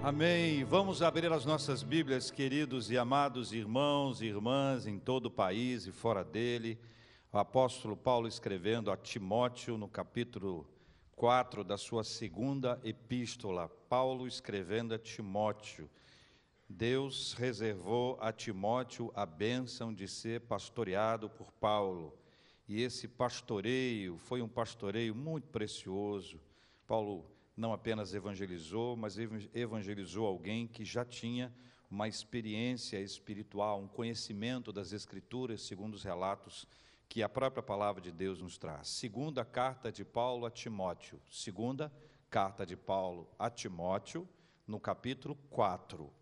Amém. Vamos abrir as nossas Bíblias, queridos e amados irmãos e irmãs em todo o país e fora dele. O apóstolo Paulo escrevendo a Timóteo no capítulo 4 da sua segunda epístola. Paulo escrevendo a Timóteo. Deus reservou a Timóteo a bênção de ser pastoreado por Paulo. E esse pastoreio foi um pastoreio muito precioso. Paulo não apenas evangelizou, mas evangelizou alguém que já tinha uma experiência espiritual, um conhecimento das Escrituras, segundo os relatos que a própria palavra de Deus nos traz. Segunda carta de Paulo a Timóteo. Segunda carta de Paulo a Timóteo, no capítulo 4,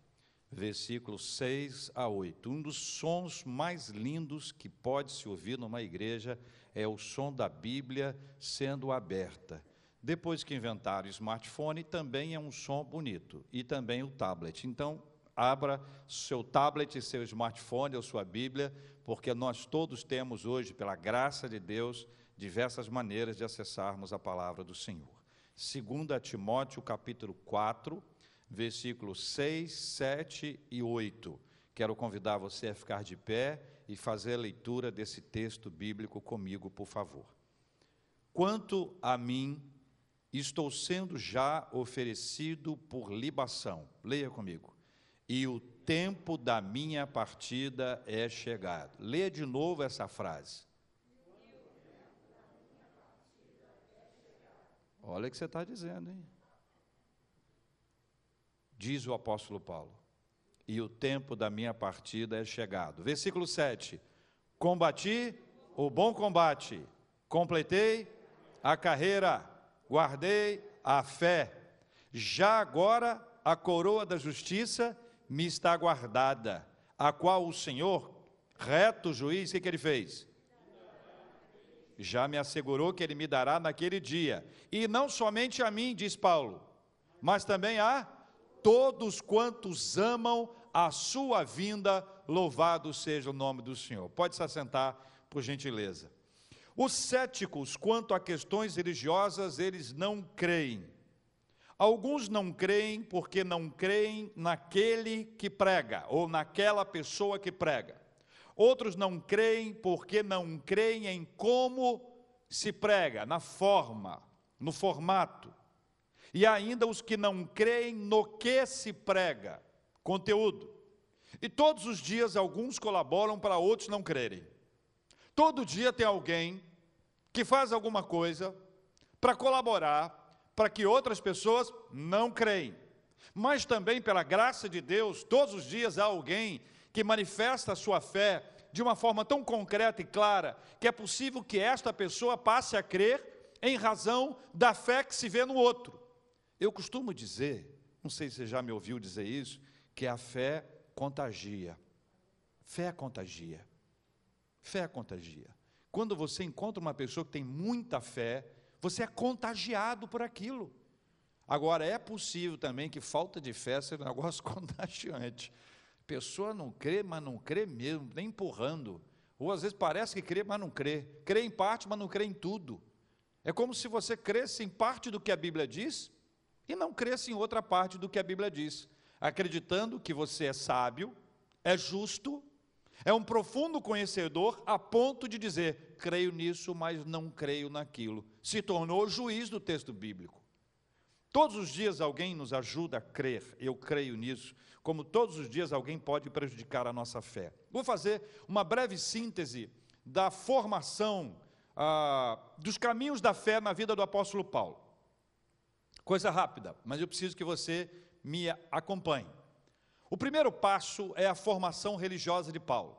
versículos 6 a 8. Um dos sons mais lindos que pode se ouvir numa igreja é o som da Bíblia sendo aberta. Depois que inventaram o smartphone, também é um som bonito, e também o tablet. Então, abra seu tablet, seu smartphone ou sua Bíblia, porque nós todos temos hoje, pela graça de Deus, diversas maneiras de acessarmos a palavra do Senhor. 2 Timóteo, capítulo 4, versículos 6, 7 e 8. Quero convidar você a ficar de pé e fazer a leitura desse texto bíblico comigo, por favor. Quanto a mim, estou sendo já oferecido por libação. Leia comigo. E o tempo da minha partida é chegado. Leia de novo essa frase. Olha o que você está dizendo, hein? Diz o apóstolo Paulo. E o tempo da minha partida é chegado. Versículo 7. Combati o bom combate, completei a carreira guardei a fé. Já agora a coroa da justiça me está guardada, a qual o Senhor, reto juiz, o que, que ele fez? Já me assegurou que ele me dará naquele dia. E não somente a mim, diz Paulo, mas também a todos quantos amam a sua vinda, louvado seja o nome do Senhor. Pode se assentar, por gentileza. Os céticos, quanto a questões religiosas, eles não creem. Alguns não creem porque não creem naquele que prega, ou naquela pessoa que prega. Outros não creem porque não creem em como se prega, na forma, no formato. E ainda os que não creem no que se prega, conteúdo. E todos os dias alguns colaboram para outros não crerem. Todo dia tem alguém que faz alguma coisa para colaborar para que outras pessoas não creem. Mas também, pela graça de Deus, todos os dias há alguém que manifesta a sua fé de uma forma tão concreta e clara que é possível que esta pessoa passe a crer em razão da fé que se vê no outro. Eu costumo dizer, não sei se você já me ouviu dizer isso, que a fé contagia. Fé contagia. Fé contagia. Quando você encontra uma pessoa que tem muita fé, você é contagiado por aquilo. Agora, é possível também que falta de fé seja um negócio contagiante. A pessoa não crê, mas não crê mesmo, nem empurrando. Ou às vezes parece que crê, mas não crê. Crê em parte, mas não crê em tudo. É como se você cresce em parte do que a Bíblia diz e não cresce em outra parte do que a Bíblia diz, acreditando que você é sábio, é justo é um profundo conhecedor a ponto de dizer: creio nisso, mas não creio naquilo. Se tornou juiz do texto bíblico. Todos os dias alguém nos ajuda a crer, eu creio nisso, como todos os dias alguém pode prejudicar a nossa fé. Vou fazer uma breve síntese da formação ah, dos caminhos da fé na vida do apóstolo Paulo. Coisa rápida, mas eu preciso que você me acompanhe. O primeiro passo é a formação religiosa de Paulo.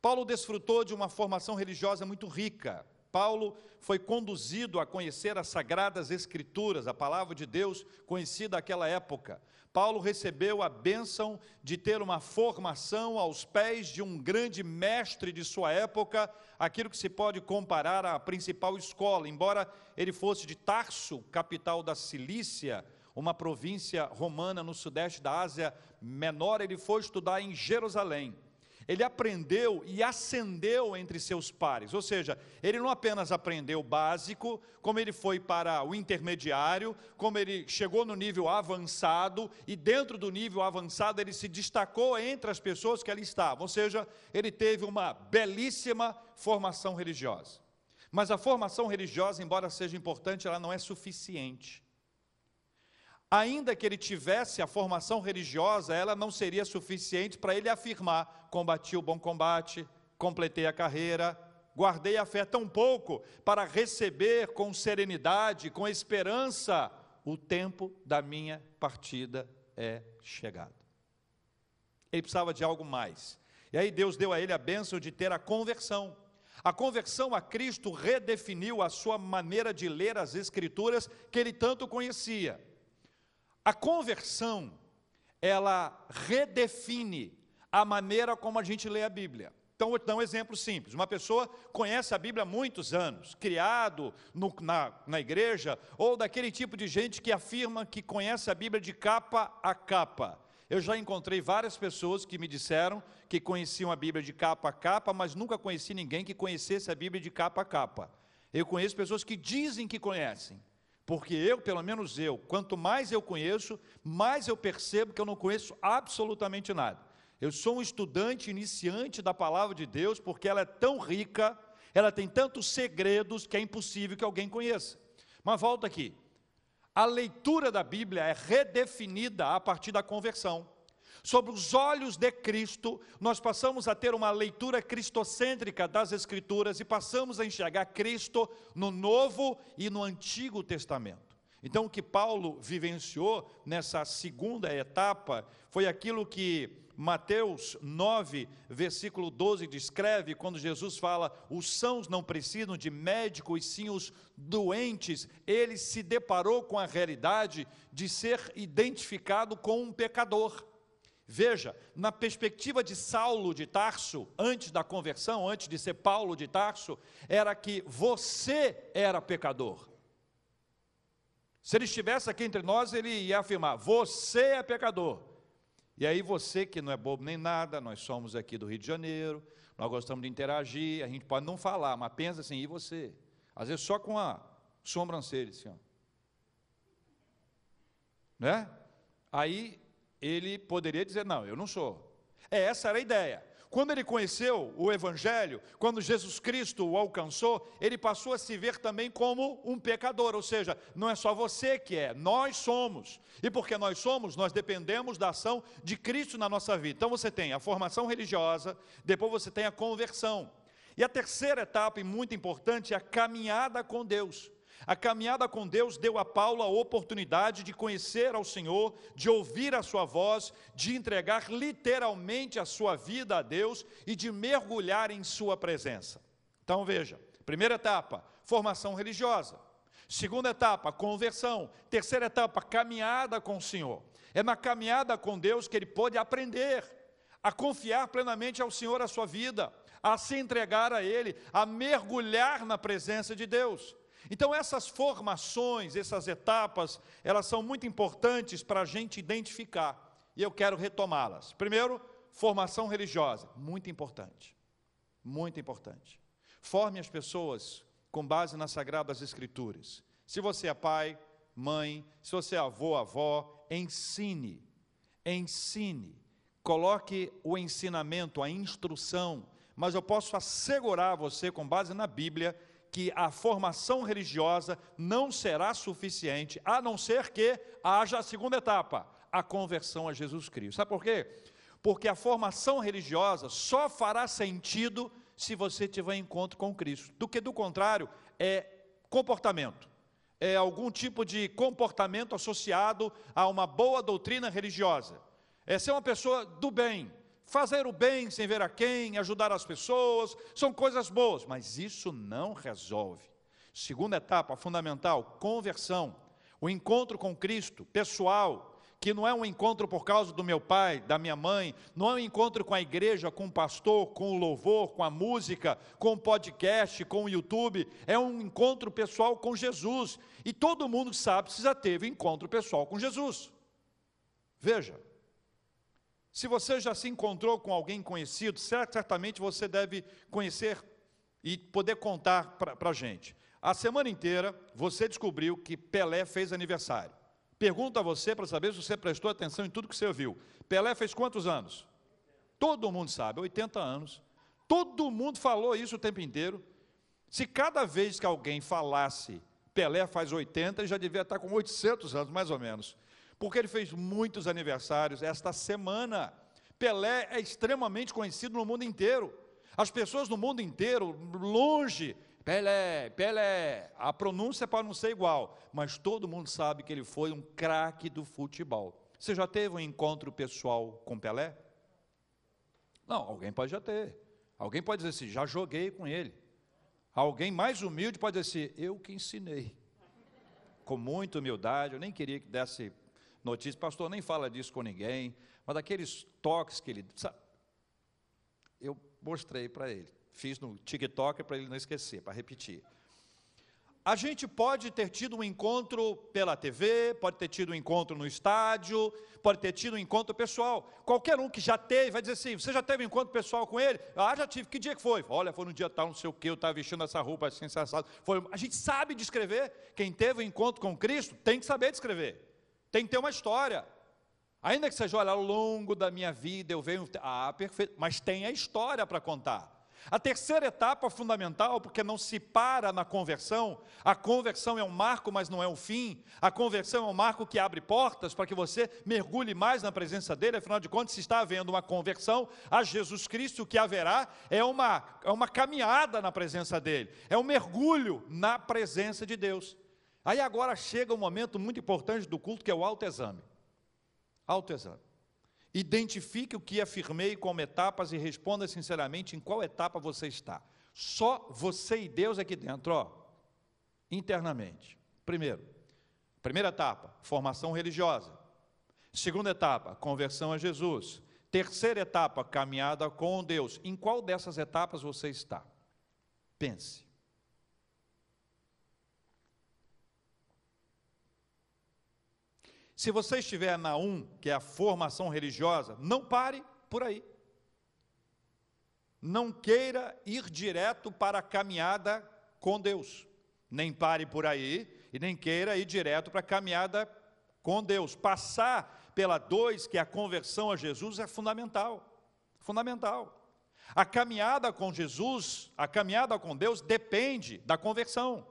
Paulo desfrutou de uma formação religiosa muito rica. Paulo foi conduzido a conhecer as sagradas escrituras, a palavra de Deus conhecida naquela época. Paulo recebeu a bênção de ter uma formação aos pés de um grande mestre de sua época, aquilo que se pode comparar à principal escola, embora ele fosse de Tarso, capital da Cilícia, uma província romana no sudeste da Ásia Menor, ele foi estudar em Jerusalém. ele aprendeu e ascendeu entre seus pares. Ou seja, ele não apenas aprendeu o básico, como ele foi para o intermediário, como ele chegou no nível avançado, e dentro do nível avançado ele se destacou entre as pessoas que ali estavam. Ou seja, ele teve uma belíssima formação religiosa. Mas a formação religiosa, embora seja importante, ela não é suficiente. Ainda que ele tivesse a formação religiosa, ela não seria suficiente para ele afirmar: combati o bom combate, completei a carreira, guardei a fé tão pouco para receber com serenidade, com esperança, o tempo da minha partida é chegado. Ele precisava de algo mais. E aí Deus deu a ele a bênção de ter a conversão. A conversão a Cristo redefiniu a sua maneira de ler as Escrituras que ele tanto conhecia. A conversão, ela redefine a maneira como a gente lê a Bíblia. Então, vou te dar um exemplo simples. Uma pessoa conhece a Bíblia há muitos anos, criado no, na, na igreja, ou daquele tipo de gente que afirma que conhece a Bíblia de capa a capa. Eu já encontrei várias pessoas que me disseram que conheciam a Bíblia de capa a capa, mas nunca conheci ninguém que conhecesse a Bíblia de capa a capa. Eu conheço pessoas que dizem que conhecem, porque eu, pelo menos eu, quanto mais eu conheço, mais eu percebo que eu não conheço absolutamente nada. Eu sou um estudante iniciante da palavra de Deus, porque ela é tão rica, ela tem tantos segredos que é impossível que alguém conheça. Mas volta aqui. A leitura da Bíblia é redefinida a partir da conversão. Sob os olhos de Cristo, nós passamos a ter uma leitura cristocêntrica das Escrituras e passamos a enxergar Cristo no Novo e no Antigo Testamento. Então, o que Paulo vivenciou nessa segunda etapa foi aquilo que Mateus 9, versículo 12 descreve, quando Jesus fala: os sãos não precisam de médico e sim os doentes. Ele se deparou com a realidade de ser identificado com um pecador. Veja, na perspectiva de Saulo de Tarso, antes da conversão, antes de ser Paulo de Tarso, era que você era pecador. Se ele estivesse aqui entre nós, ele ia afirmar: você é pecador. E aí você que não é bobo nem nada, nós somos aqui do Rio de Janeiro, nós gostamos de interagir, a gente pode não falar, mas pensa assim, e você? Às vezes só com a sobrancelha, assim, ó. Né? Aí ele poderia dizer: Não, eu não sou. É, essa era a ideia. Quando ele conheceu o Evangelho, quando Jesus Cristo o alcançou, ele passou a se ver também como um pecador, ou seja, não é só você que é, nós somos. E porque nós somos, nós dependemos da ação de Cristo na nossa vida. Então você tem a formação religiosa, depois você tem a conversão. E a terceira etapa, e muito importante, é a caminhada com Deus. A caminhada com Deus deu a Paulo a oportunidade de conhecer ao Senhor, de ouvir a sua voz, de entregar literalmente a sua vida a Deus e de mergulhar em sua presença. Então veja, primeira etapa, formação religiosa. Segunda etapa, conversão. Terceira etapa, caminhada com o Senhor. É na caminhada com Deus que ele pode aprender a confiar plenamente ao Senhor a sua vida, a se entregar a Ele, a mergulhar na presença de Deus. Então, essas formações, essas etapas, elas são muito importantes para a gente identificar, e eu quero retomá-las. Primeiro, formação religiosa, muito importante, muito importante. Forme as pessoas com base nas Sagradas Escrituras. Se você é pai, mãe, se você é avô, avó, ensine, ensine, coloque o ensinamento, a instrução, mas eu posso assegurar a você, com base na Bíblia, que a formação religiosa não será suficiente, a não ser que haja a segunda etapa, a conversão a Jesus Cristo. Sabe por quê? Porque a formação religiosa só fará sentido se você tiver encontro com Cristo. Do que do contrário, é comportamento. É algum tipo de comportamento associado a uma boa doutrina religiosa. É ser uma pessoa do bem, Fazer o bem sem ver a quem, ajudar as pessoas, são coisas boas, mas isso não resolve. Segunda etapa, fundamental, conversão. O encontro com Cristo, pessoal, que não é um encontro por causa do meu pai, da minha mãe, não é um encontro com a igreja, com o pastor, com o louvor, com a música, com o podcast, com o YouTube, é um encontro pessoal com Jesus. E todo mundo sabe se já teve encontro pessoal com Jesus. Veja, Se você já se encontrou com alguém conhecido, certamente você deve conhecer e poder contar para a gente. A semana inteira você descobriu que Pelé fez aniversário. Pergunto a você para saber se você prestou atenção em tudo que você ouviu. Pelé fez quantos anos? Todo mundo sabe, 80 anos. Todo mundo falou isso o tempo inteiro. Se cada vez que alguém falasse Pelé faz 80, ele já devia estar com 800 anos, mais ou menos. Porque ele fez muitos aniversários esta semana. Pelé é extremamente conhecido no mundo inteiro. As pessoas no mundo inteiro, longe, Pelé, Pelé, a pronúncia pode não ser igual, mas todo mundo sabe que ele foi um craque do futebol. Você já teve um encontro pessoal com Pelé? Não, alguém pode já ter. Alguém pode dizer assim, já joguei com ele. Alguém mais humilde pode dizer assim, eu que ensinei. Com muita humildade, eu nem queria que desse notícia, pastor, nem fala disso com ninguém, mas daqueles toques que ele. Sabe, eu mostrei para ele. Fiz no TikTok para ele não esquecer, para repetir. A gente pode ter tido um encontro pela TV, pode ter tido um encontro no estádio, pode ter tido um encontro pessoal. Qualquer um que já teve, vai dizer assim: você já teve um encontro pessoal com ele? Ah, já tive. Que dia que foi? Olha, foi no dia tal, não sei o que, eu estava vestindo essa roupa assim, sensacional. Foi. A gente sabe descrever. Quem teve um encontro com Cristo tem que saber descrever. Tem que ter uma história. Ainda que seja, olha, ao longo da minha vida eu venho. Ah, perfeito. Mas tem a história para contar. A terceira etapa fundamental, porque não se para na conversão, a conversão é um marco, mas não é um fim. A conversão é um marco que abre portas para que você mergulhe mais na presença dele, afinal de contas, se está havendo uma conversão a Jesus Cristo, o que haverá é uma, é uma caminhada na presença dele, é um mergulho na presença de Deus. Aí agora chega um momento muito importante do culto, que é o autoexame. Autoexame. Identifique o que afirmei como etapas e responda sinceramente em qual etapa você está. Só você e Deus aqui dentro, ó, internamente. Primeiro, primeira etapa, formação religiosa. Segunda etapa, conversão a Jesus. Terceira etapa, caminhada com Deus. Em qual dessas etapas você está? Pense. Se você estiver na 1, que é a formação religiosa, não pare por aí. Não queira ir direto para a caminhada com Deus. Nem pare por aí e nem queira ir direto para a caminhada com Deus. Passar pela 2, que é a conversão a Jesus, é fundamental. Fundamental. A caminhada com Jesus, a caminhada com Deus depende da conversão.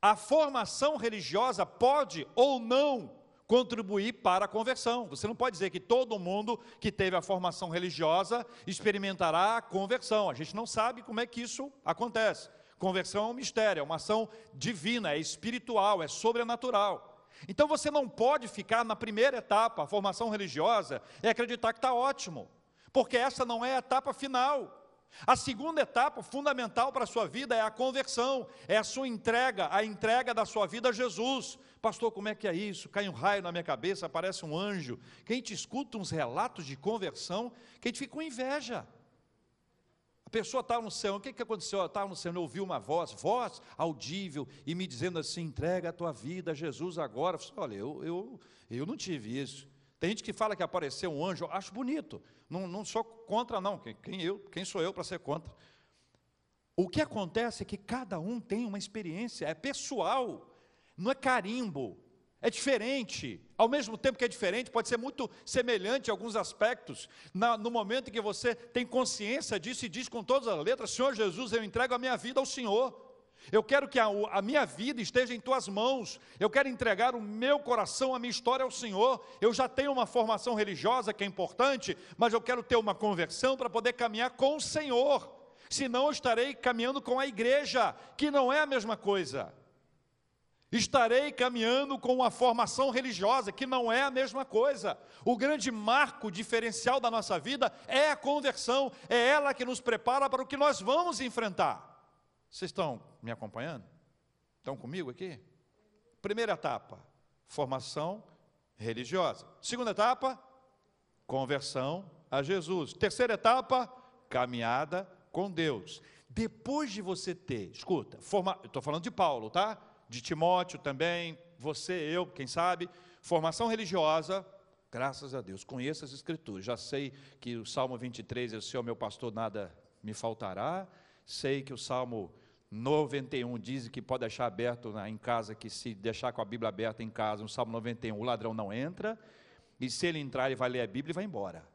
A formação religiosa pode ou não contribuir para a conversão. Você não pode dizer que todo mundo que teve a formação religiosa experimentará a conversão. A gente não sabe como é que isso acontece. Conversão é um mistério, é uma ação divina, é espiritual, é sobrenatural. Então você não pode ficar na primeira etapa, a formação religiosa, e acreditar que está ótimo, porque essa não é a etapa final. A segunda etapa fundamental para a sua vida é a conversão, é a sua entrega, a entrega da sua vida a Jesus. Pastor, como é que é isso? Cai um raio na minha cabeça, aparece um anjo. Quem te escuta uns relatos de conversão, quem te fica com inveja. A pessoa estava no céu, o que, que aconteceu? Estava no céu, ouviu uma voz, voz audível, e me dizendo assim: entrega a tua vida a Jesus agora. Eu falei, Olha, eu, eu, eu não tive isso. Tem gente que fala que apareceu um anjo, acho bonito. Não, não sou contra, não. Quem, quem, eu, quem sou eu para ser contra? O que acontece é que cada um tem uma experiência, é pessoal, não é carimbo, é diferente. Ao mesmo tempo que é diferente, pode ser muito semelhante em alguns aspectos. Na, no momento em que você tem consciência disso e diz com todas as letras: Senhor Jesus, eu entrego a minha vida ao Senhor. Eu quero que a, a, minha vida esteja em tuas mãos. Eu quero entregar o meu coração, a minha história ao Senhor. Eu já tenho uma formação religiosa que é importante, mas eu quero ter uma conversão para poder caminhar com o Senhor. Senão eu estarei caminhando com a igreja, que não é a mesma coisa. Estarei caminhando com uma formação religiosa, que não é a mesma coisa. O grande marco diferencial da nossa vida é a conversão, é ela que nos prepara para o que nós vamos enfrentar. Vocês estão me acompanhando? Estão comigo aqui? Primeira etapa, formação religiosa. Segunda etapa, conversão a Jesus. Terceira etapa, caminhada com Deus. Depois de você ter, escuta, forma, estou falando de Paulo, tá? De Timóteo também, você, eu, quem sabe, formação religiosa, Graças a Deus. Conheço as Escrituras. Já sei que o Salmo 23 é o Senhor meu pastor, nada me faltará. Sei que o Salmo 91 diz que pode deixar aberto em casa, que se deixar com a Bíblia aberta em casa, no Salmo 91, o ladrão não entra. E se ele entrar, ele vai ler a Bíblia e vai embora.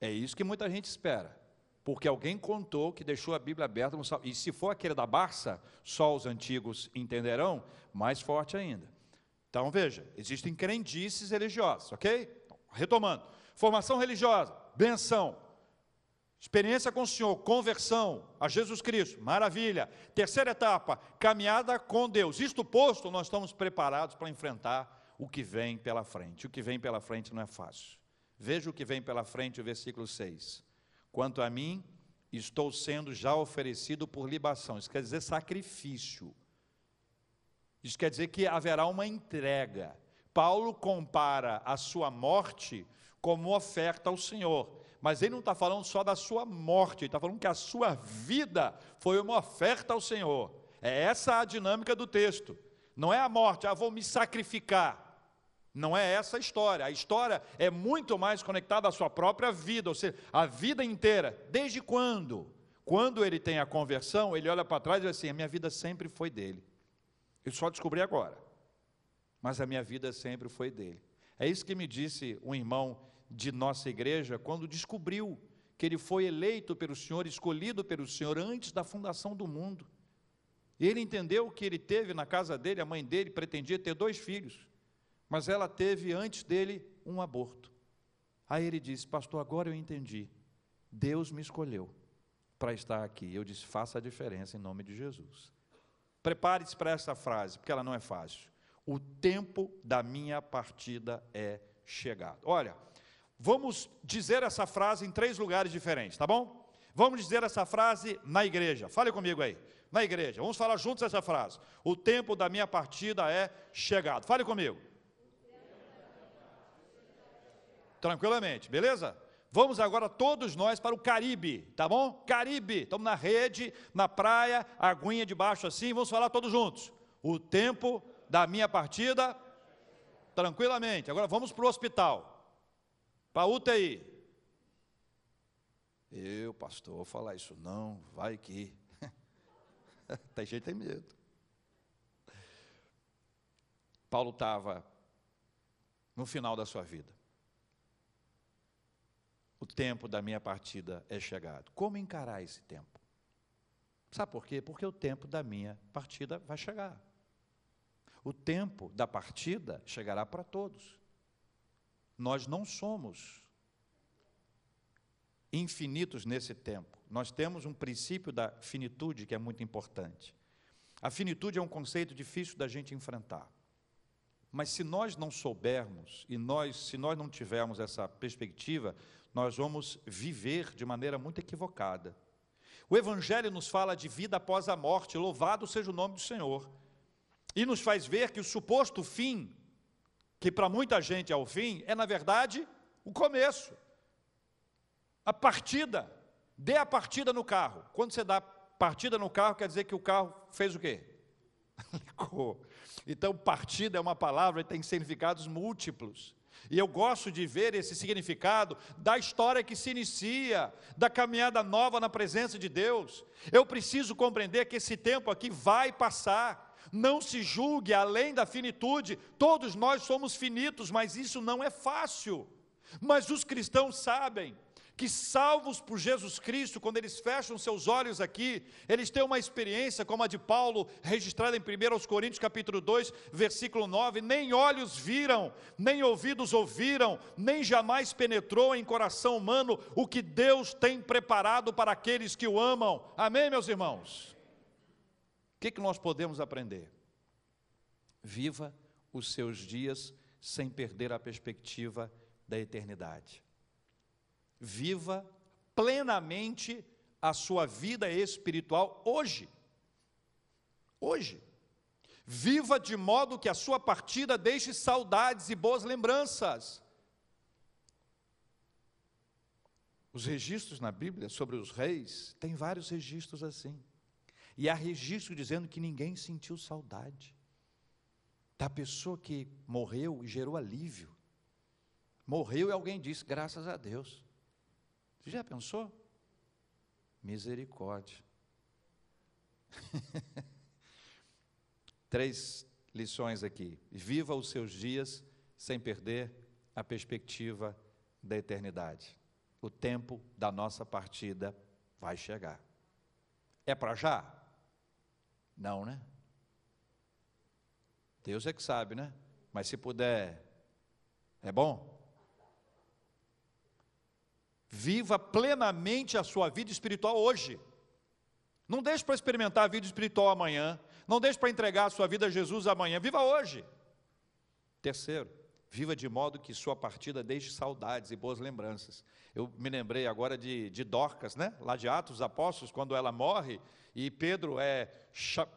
É isso que muita gente espera. Porque alguém contou que deixou a Bíblia aberta no Salmo. E se for aquele da Barça, só os antigos entenderão, mais forte ainda. Então veja, existem crendices religiosas, ok? Retomando. Formação religiosa, benção. Experiência com o Senhor, conversão a Jesus Cristo, maravilha. Terceira etapa, caminhada com Deus. Isto posto, nós estamos preparados para enfrentar o que vem pela frente. O que vem pela frente não é fácil. Veja o que vem pela frente, o versículo 6. Quanto a mim, estou sendo já oferecido por libação. Isso quer dizer sacrifício. Isso quer dizer que haverá uma entrega. Paulo compara a sua morte como oferta ao Senhor. Mas ele não está falando só da sua morte, ele está falando que a sua vida foi uma oferta ao Senhor. É essa a dinâmica do texto. Não é a morte, ah, vou me sacrificar. Não é essa a história. A história é muito mais conectada à sua própria vida, ou seja, a vida inteira. Desde quando? Quando ele tem a conversão, ele olha para trás e diz assim: a minha vida sempre foi dele. Eu só descobri agora. Mas a minha vida sempre foi dele. É isso que me disse um irmão de nossa igreja quando descobriu que ele foi eleito pelo Senhor, escolhido pelo Senhor antes da fundação do mundo. Ele entendeu que ele teve na casa dele, a mãe dele pretendia ter dois filhos mas ela teve antes dele um aborto. Aí ele disse: Pastor, agora eu entendi. Deus me escolheu para estar aqui. Eu disse: Faça a diferença em nome de Jesus. Prepare-se para essa frase, porque ela não é fácil. O tempo da minha partida é chegado. Olha, vamos dizer essa frase em três lugares diferentes, tá bom? Vamos dizer essa frase na igreja. Fale comigo aí. Na igreja. Vamos falar juntos essa frase. O tempo da minha partida é chegado. Fale comigo. Tranquilamente, beleza? Vamos agora todos nós para o Caribe, tá bom? Caribe, estamos na rede, na praia, aguinha debaixo assim, vamos falar todos juntos. O tempo da minha partida, tranquilamente. Agora vamos para o hospital, para UTI. Eu, pastor, vou falar isso não, vai que. tem gente tem medo. Paulo estava no final da sua vida o tempo da minha partida é chegado. Como encarar esse tempo? Sabe por quê? Porque o tempo da minha partida vai chegar. O tempo da partida chegará para todos. Nós não somos infinitos nesse tempo. Nós temos um princípio da finitude que é muito importante. A finitude é um conceito difícil da gente enfrentar. Mas se nós não soubermos e nós, se nós não tivermos essa perspectiva, nós vamos viver de maneira muito equivocada. O Evangelho nos fala de vida após a morte, louvado seja o nome do Senhor, e nos faz ver que o suposto fim, que para muita gente é o fim, é na verdade o começo, a partida. Dê a partida no carro. Quando você dá partida no carro, quer dizer que o carro fez o quê? Então, partida é uma palavra que tem significados múltiplos. E eu gosto de ver esse significado da história que se inicia, da caminhada nova na presença de Deus. Eu preciso compreender que esse tempo aqui vai passar. Não se julgue além da finitude. Todos nós somos finitos, mas isso não é fácil. Mas os cristãos sabem que salvos por Jesus Cristo, quando eles fecham seus olhos aqui, eles têm uma experiência como a de Paulo, registrada em 1 Coríntios capítulo 2, versículo 9, nem olhos viram, nem ouvidos ouviram, nem jamais penetrou em coração humano o que Deus tem preparado para aqueles que o amam. Amém, meus irmãos? Que, que nós podemos aprender? Viva os seus dias sem perder a perspectiva da eternidade viva plenamente a sua vida espiritual hoje. Hoje. Viva de modo que a sua partida deixe saudades e boas lembranças. Os registros na Bíblia sobre os reis, tem vários registros assim. E há registro dizendo que ninguém sentiu saudade da pessoa que morreu e gerou alívio. Morreu e alguém disse: graças a Deus. Você já pensou? Misericórdia. Três lições aqui. Viva os seus dias sem perder a perspectiva da eternidade. O tempo da nossa partida vai chegar. É para já? Não, né? Deus é que sabe, né? Mas se puder, é bom. Viva plenamente a sua vida espiritual hoje. Não deixe para experimentar a vida espiritual amanhã. Não deixe para entregar a sua vida a Jesus amanhã. Viva hoje. Terceiro, viva de modo que sua partida deixe saudades e boas lembranças. Eu me lembrei agora de, de Dorcas, né? lá de Atos Apóstolos, quando ela morre e Pedro é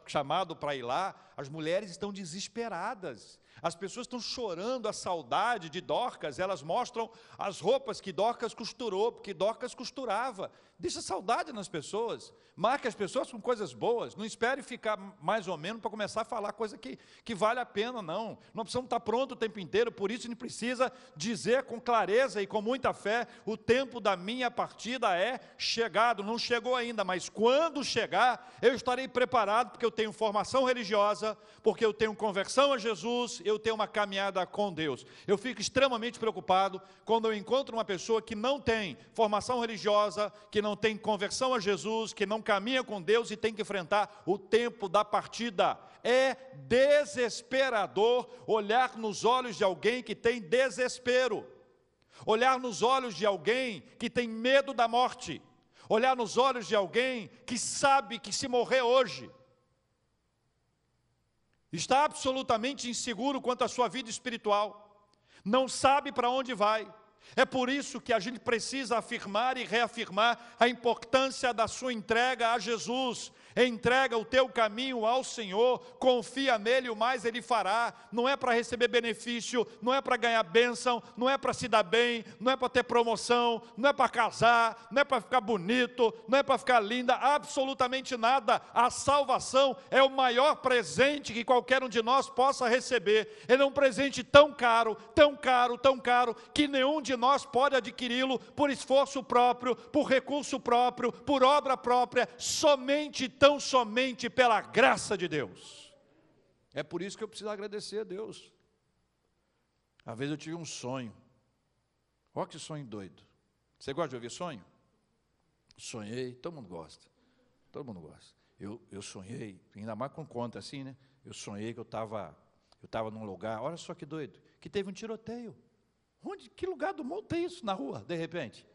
chamado para ir lá, as mulheres estão desesperadas. As pessoas estão chorando a saudade de Dorcas, elas mostram as roupas que Dorcas costurou, porque Dorcas costurava. Deixa saudade nas pessoas, marque as pessoas com coisas boas, não espere ficar mais ou menos para começar a falar coisa que, que vale a pena, não. Não precisamos estar pronto o tempo inteiro, por isso a gente precisa dizer com clareza e com muita fé: o tempo da minha partida é chegado, não chegou ainda, mas quando chegar, eu estarei preparado, porque eu tenho formação religiosa, porque eu tenho conversão a Jesus, eu tenho uma caminhada com Deus. Eu fico extremamente preocupado quando eu encontro uma pessoa que não tem formação religiosa, que não tem conversão a Jesus, que não caminha com Deus e tem que enfrentar o tempo da partida. É desesperador olhar nos olhos de alguém que tem desespero, olhar nos olhos de alguém que tem medo da morte, olhar nos olhos de alguém que sabe que se morrer hoje, está absolutamente inseguro quanto à sua vida espiritual, não sabe para onde vai. É por isso que a gente precisa afirmar e reafirmar a importância da sua entrega a Jesus, entrega o teu caminho ao Senhor, confia nele, o mais ele fará. Não é para receber benefício, não é para ganhar bênção, não é para se dar bem, não é para ter promoção, não é para casar, não é para ficar bonito, não é para ficar linda, absolutamente nada. A salvação é o maior presente que qualquer um de nós possa receber. Ele é um presente tão caro, tão caro, tão caro, que nenhum de nós pode adquiri-lo por esforço próprio, por recurso próprio, por obra própria, somente tão tão somente pela graça de Deus. É por isso que eu preciso agradecer a Deus. Às vezes eu tive um sonho. Olha que sonho doido. Você gosta de ouvir sonho? Sonhei, todo mundo gosta. Todo mundo gosta. Eu, eu sonhei, ainda mais com conta assim, né? Eu sonhei que eu estava eu estava num lugar, olha só que doido, que teve um tiroteio. Onde, que lugar do mundo tem isso na rua, de repente?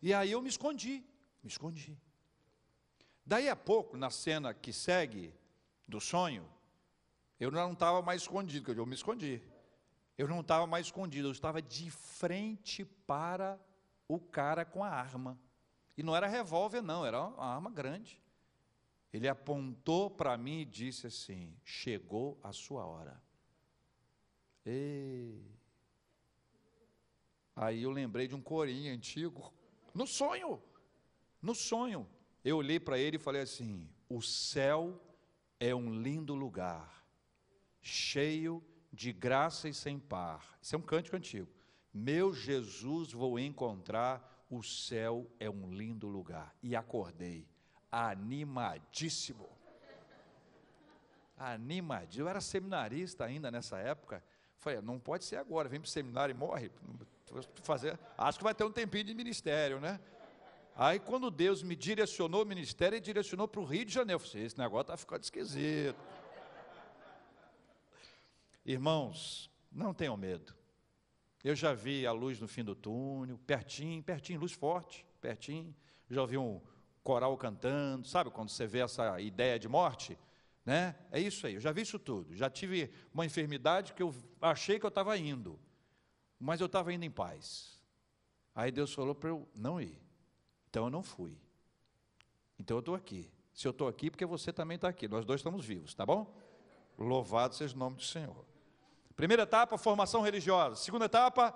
E aí eu me escondi, me escondi. Daí a pouco, na cena que segue do sonho, eu não estava mais escondido, porque eu me escondi. Eu não estava mais escondido, eu estava de frente para o cara com a arma. E não era revólver, não, era uma arma grande. Ele apontou para mim e disse assim: Chegou a sua hora. E... Aí eu lembrei de um corinho antigo, no sonho, no sonho. Eu olhei para ele e falei assim: o céu é um lindo lugar, cheio de graça e sem par. Isso é um cântico antigo. Meu Jesus, vou encontrar, o céu é um lindo lugar. E acordei, animadíssimo. Animadíssimo. Eu era seminarista ainda nessa época. Falei, não pode ser agora, vem para o seminário e morre. Fazer, acho que vai ter um tempinho de ministério, né? Aí, quando Deus me direcionou o ministério, Ele direcionou para o Rio de Janeiro. Eu falei, esse negócio está ficando esquisito. Irmãos, não tenham medo. Eu já vi a luz no fim do túnel, pertinho, pertinho, luz forte, pertinho. Já ouvi um coral cantando, sabe quando você vê essa ideia de morte? Né? É isso aí, eu já vi isso tudo. Já tive uma enfermidade que eu achei que eu estava indo, mas eu estava indo em paz. Aí Deus falou para eu não ir. Então eu não fui. Então eu estou aqui. Se eu estou aqui, porque você também está aqui. Nós dois estamos vivos, tá bom? Louvado seja o nome do Senhor. Primeira etapa, formação religiosa. Segunda etapa,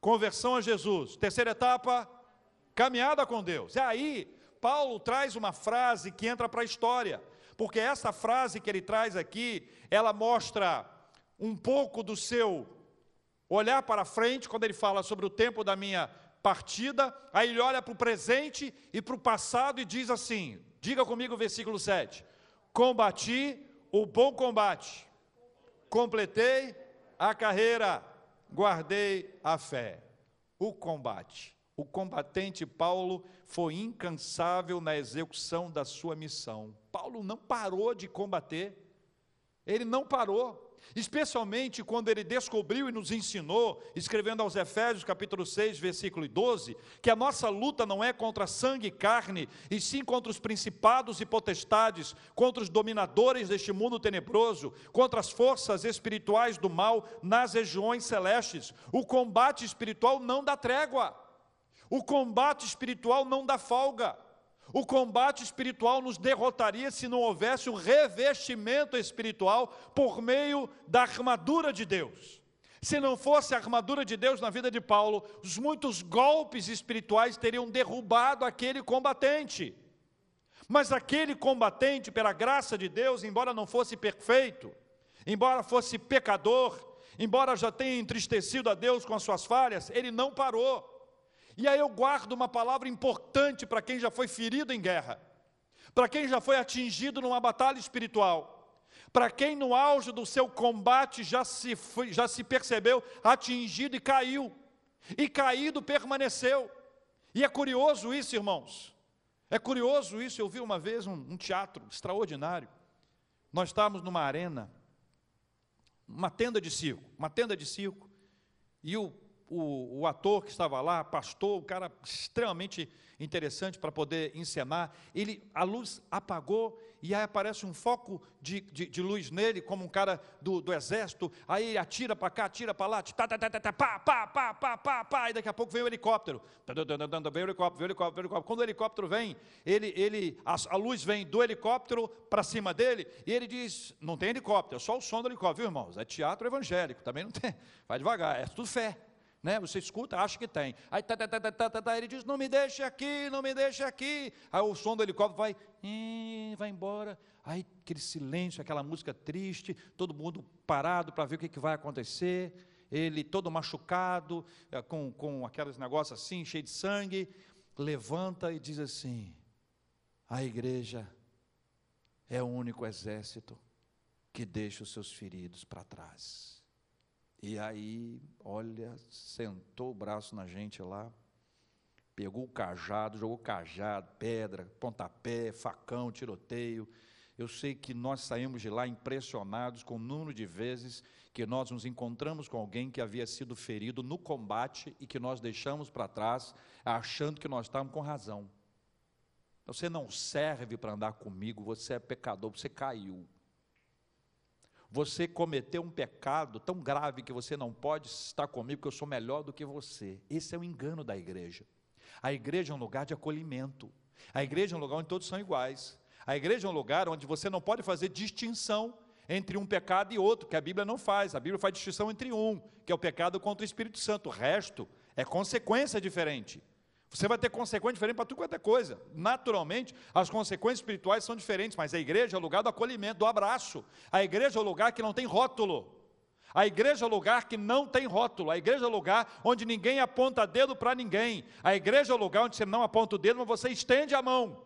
conversão a Jesus. Terceira etapa, caminhada com Deus. E aí, Paulo traz uma frase que entra para a história. Porque essa frase que ele traz aqui, ela mostra um pouco do seu olhar para frente, quando ele fala sobre o tempo da minha partida, aí ele olha para o presente e para o passado e diz assim: diga comigo o versículo 7: Combati o bom combate, completei a carreira, guardei a fé. O combate. O combatente Paulo foi incansável na execução da sua missão. Paulo não parou de combater, ele não parou especialmente quando ele descobriu e nos ensinou, escrevendo aos Efésios capítulo 6, versículo 12, que a nossa luta não é contra sangue e carne, e sim contra os principados e potestades, contra os dominadores deste mundo tenebroso, contra as forças espirituais do mal nas regiões celestes. O combate espiritual não dá trégua. O combate espiritual não dá folga. O combate espiritual nos derrotaria se não houvesse o revestimento espiritual por meio da armadura de Deus. Se não fosse a armadura de Deus na vida de Paulo, os muitos golpes espirituais teriam derrubado aquele combatente. Mas aquele combatente, pela graça de Deus, embora não fosse perfeito, embora fosse pecador, embora já tenha entristecido a Deus com as suas falhas, ele não parou. E aí eu guardo uma palavra importante para quem já foi ferido em guerra, para quem já foi atingido numa batalha espiritual, para quem no auge do seu combate já se, já se percebeu atingido e caiu, e caído permaneceu. E é curioso isso, irmãos. É curioso isso. Eu vi uma vez um, um teatro extraordinário. Nós estávamos numa arena, uma tenda de circo, uma tenda de circo, e o o, o ator que estava lá, pastor, um cara extremamente interessante para poder encenar, ele, a luz apagou e aí aparece um foco de, de, de luz nele, como um cara do, do exército, aí ele atira para cá, atira para lá, tá, tá, tá, tá, tá, pá, pá, pá, pá, pá, pá, e daqui a pouco vem o helicóptero, vem o helicóptero, vem o helicóptero, vem o helicóptero, quando o helicóptero vem, ele, ele, a, a luz vem do helicóptero para cima dele, e ele diz, não tem helicóptero, é só o som do helicóptero, viu irmãos, é teatro evangélico, também não tem, vai devagar, é tudo fé, né? Você escuta, acha que tem. Aí tá, tá, tá, tá, tá, tá, ele diz: Não me deixe aqui, não me deixe aqui. Aí o som do helicóptero vai, vai embora. Aí aquele silêncio, aquela música triste, todo mundo parado para ver o que, que vai acontecer. Ele todo machucado, com, com aqueles negócios assim, cheio de sangue, levanta e diz assim: A igreja é o único exército que deixa os seus feridos para trás. E aí, olha, sentou o braço na gente lá, pegou o cajado, jogou cajado, pedra, pontapé, facão, tiroteio. Eu sei que nós saímos de lá impressionados com o número de vezes que nós nos encontramos com alguém que havia sido ferido no combate e que nós deixamos para trás, achando que nós estávamos com razão. Você não serve para andar comigo, você é pecador, você caiu. Você cometeu um pecado tão grave que você não pode estar comigo, que eu sou melhor do que você. Esse é o engano da igreja. A igreja é um lugar de acolhimento. A igreja é um lugar onde todos são iguais. A igreja é um lugar onde você não pode fazer distinção entre um pecado e outro, que a Bíblia não faz. A Bíblia faz distinção entre um, que é o pecado contra o Espírito Santo. O resto é consequência diferente. Você vai ter consequências diferentes para tudo quanto é coisa. Naturalmente, as consequências espirituais são diferentes, mas a igreja é o lugar do acolhimento, do abraço. A igreja é o lugar que não tem rótulo. A igreja é o lugar que não tem rótulo. A igreja é o lugar onde ninguém aponta dedo para ninguém. A igreja é o lugar onde você não aponta o dedo, mas você estende a mão.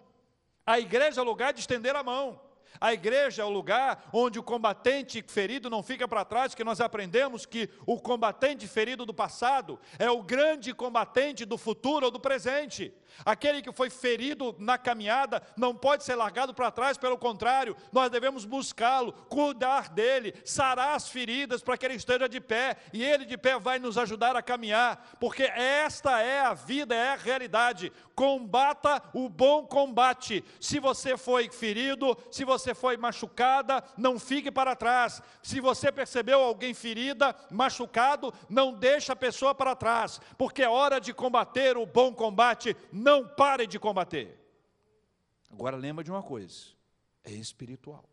A igreja é o lugar de estender a mão. A igreja é o lugar onde o combatente ferido não fica para trás, que nós aprendemos que o combatente ferido do passado é o grande combatente do futuro ou do presente. Aquele que foi ferido na caminhada não pode ser largado para trás, pelo contrário, nós devemos buscá-lo, cuidar dele, sarar as feridas para que ele esteja de pé, e ele de pé vai nos ajudar a caminhar, porque esta é a vida, é a realidade. Combata o bom combate. Se você foi ferido, se você foi machucada, não fique para trás. Se você percebeu alguém ferida, machucado, não deixe a pessoa para trás, porque é hora de combater o bom combate não pare de combater. Agora lembra de uma coisa: é espiritual.